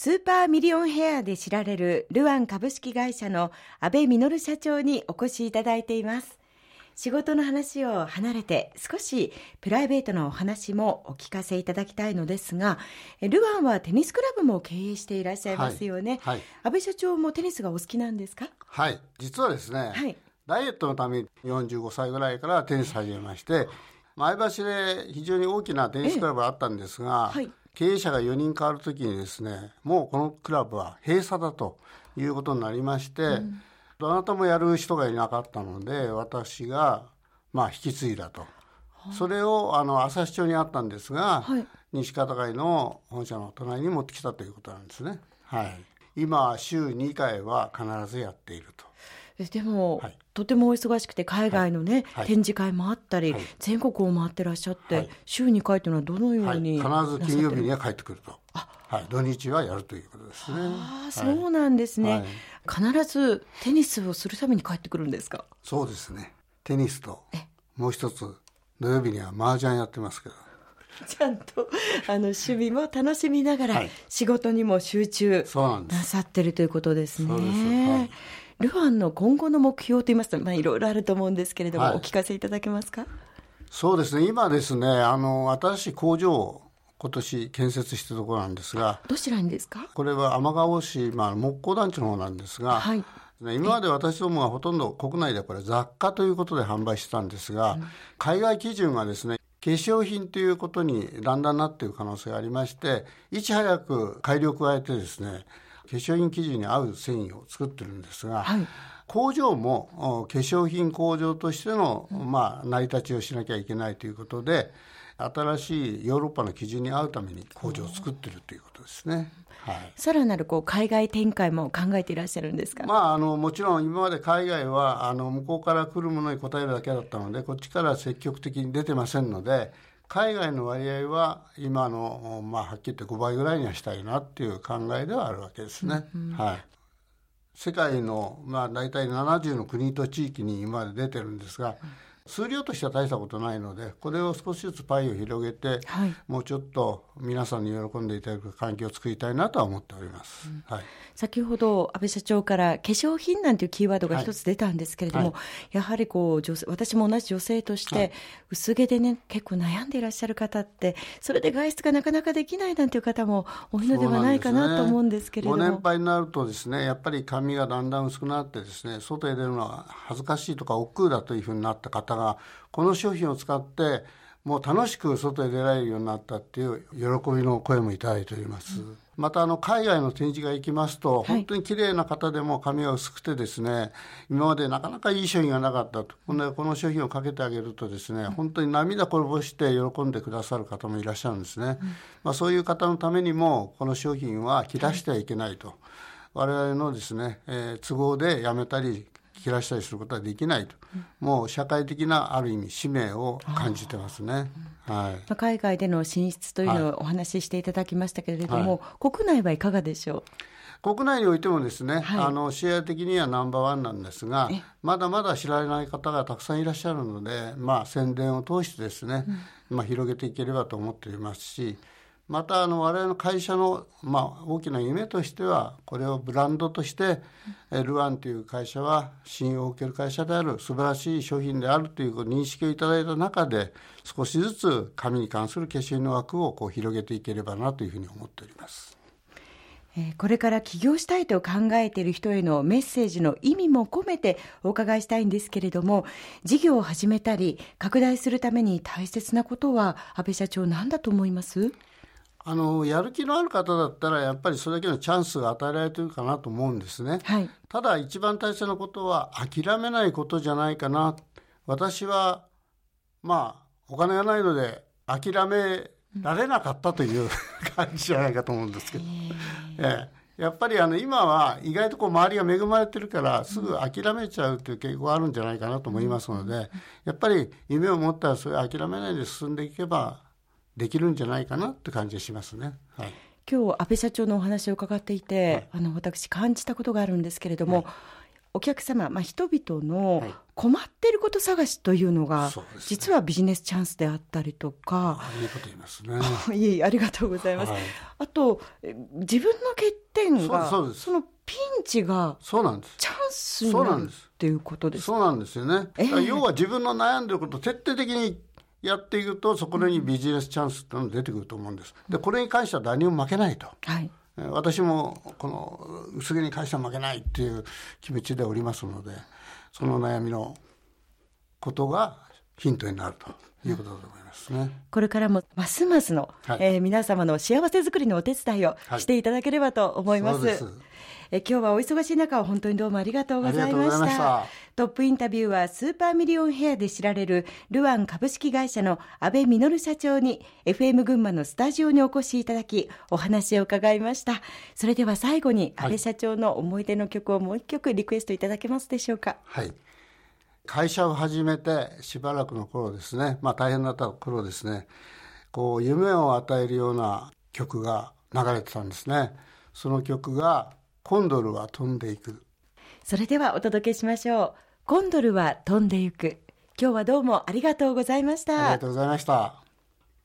スーパーミリオンヘアで知られるルアン株式会社の安倍実社長にお越しいただいています。仕事の話を離れて少しプライベートなお話もお聞かせいただきたいのですがルアンはテニスクラブも経営していらっしゃいますよね、はいはい、安倍社長もテニスがお好きなんですか？はい。実はですね、はい、ダイエットのために45歳ぐらいからテニス始めまして前橋で非常に大きなテニスクラブがあったんですが、はい、経営者が4人変わるときにですねもうこのクラブは閉鎖だということになりまして、うん、どなたもやる人がいなかったので私がまあ引き継いだと。それをあの朝日町にあったんですが、はい、西方会の本社の隣に持ってきたということなんですね。はい、今週2回は必ずやっていると。でも、はい、とてもお忙しくて海外のね、はい、展示会もあったり、はい、全国を回ってらっしゃって、週2回というのはどのように、必ず金曜日には帰ってくると。はい、土日はやるということですね。あそうなんですね、必ずテニスをするために帰ってくるんですか？そうですね。テニスともう一つ土曜日には麻雀やってますけど。ちゃんとあの趣味も楽しみながら、仕事にも集中なさってるということですね。ルアンの今後の目標といいますと、まあ、いろいろあると思うんですけれども、はい、お聞かせいただけますか？そうですね。今ですねあの新しい工場を今年建設したところなんですがどちらにですか？これは天川市、まあ、木工団地の方なんですが、はい、今まで私どもはほとんど国内でこれ雑貨ということで販売してたんですが、うん、海外基準がですね化粧品ということにだんだんなっている可能性がありましていち早く改良を加えてですね化粧品生地に合う繊維を作ってるんですが、はい、工場も化粧品工場としての、まあ、成り立ちをしなきゃいけないということで新しいヨーロッパの基準に合うために工場を作ってるということですね。はい、さらなるこう海外展開も考えていらっしゃるんですか、まあ、あのもちろん今まで海外はあの向こうから来るものに応えるだけだったのでこっちから積極的に出てませんので海外の割合は今の、まあ、はっきり言って5倍ぐらいにはしたいなっていう考えではあるわけですね。うんうん、はい、世界の、まあ、大体70の国と地域に今まで出てるんですが、数量としては大したことないのでこれを少しずつパイを広げて、はい、もうちょっと皆さんに喜んでいただく環境を作りたいなとは思っております、うん、はい、先ほど安倍社長から化粧品なんていうキーワードが一つ出たんですけれども、はい、やはりこう女性私も同じ女性として薄毛でね結構悩んでいらっしゃる方ってそれで外出がなかなかできないなんていう方も多いのではないかなと思うんですけれども、ね、ご年配になるとですねやっぱり髪がだんだん薄くなってですね外へ出るのは恥ずかしいとか億劫だというふうになった方がこの商品を使ってもう楽しく外へ出られるようになったっていう喜びの声もいただいております。うん、またあの海外の展示が行きますと、本当に綺麗な方でも髪が薄くてですね、今までなかなかいい商品がなかったと。この商品をかけてあげるとですね、本当に涙こぼして喜んでくださる方もいらっしゃるんですね。うん、まあそういう方のためにも、この商品は切らしてはいけないと。我々のですね、えー、都合でやめたり切らしたりすることはできないと、もう社会的なある意味使命を感じてますね。はい、海外での進出というのをお話ししていただきましたけれども、はい、国内はいかがでしょう？国内においてもですね、はい、あのシェア的にはナンバーワンなんですがまだまだ知られない方がたくさんいらっしゃるので、まあ、宣伝を通してですね、うん、まあ、広げていければと思っていますしまたあの我々の会社の、まあ、大きな夢としてはこれをブランドとして、うん、ルアンという会社は信用を受ける会社である素晴らしい商品であるという認識をいただいた中で少しずつ紙に関する化粧品の枠をこう広げていければなというふうに思っております。これから起業したいと考えている人へのメッセージの意味も込めてお伺いしたいんですけれども事業を始めたり拡大するために大切なことは安倍社長何だと思います？あのやる気のある方だったらやっぱりそれだけのチャンスが与えられてるかなと思うんですね、はい、ただ一番大切なことは諦めないことじゃないかな。私はまあお金がないので諦められなかったという 感じじゃないかと思うんですけど、ええ、やっぱりあの今は意外とこう周りが恵まれてるからすぐ諦めちゃうという傾向があるんじゃないかなと思いますのでやっぱり夢を持ったらそれ諦めないで進んでいけばできるんじゃないかなって感じがしますね。はい、今日安倍社長のお話を伺っていて、はい、あの私感じたことがあるんですけれども、はい、お客様、まあ、人々の困っていること探しというのが、ね実はビジネスチャンスであったりとか、あいいこと言いますね。いえありがとうございます。はいあと、え自分の欠点が、そのピンチがそうなんです。チャンスになるっていうことですか？そうなんですよね。ええだから要は自分の悩んでることを徹底的にやっていくと、そこにビジネスチャンスってのが出てくると思うんです。で、これに関しては誰にも負けないと。はい。えー私もこの薄毛に関しては負けないっていう気持ちでおりますのでその悩みのことがヒントになるということだと思いますね。これからもますますの、はいえー皆様の幸せづくりのお手伝いをはいしていただければと思います。そうですえー今日はお忙しい中本当にどうもありがとうございましましたた。トップインタビューはスーパーミリオンヘアで知られるルアン株式会社の安倍実社長に FM 群馬のスタジオにお越しいただきお話を伺いました。それでは最後に安倍社長の思い出の曲をもう一曲リクエストいただけますでしょうか。はい会社を始めてしばらくの頃ですねまあ大変だった頃ですねこう夢を与えるような曲が流れてたんですねその曲が「コンドルは飛んでいく」それではお届けしましょう。コンドルは飛んでゆく。今日はどうもありがとうございましたありが。とうございました。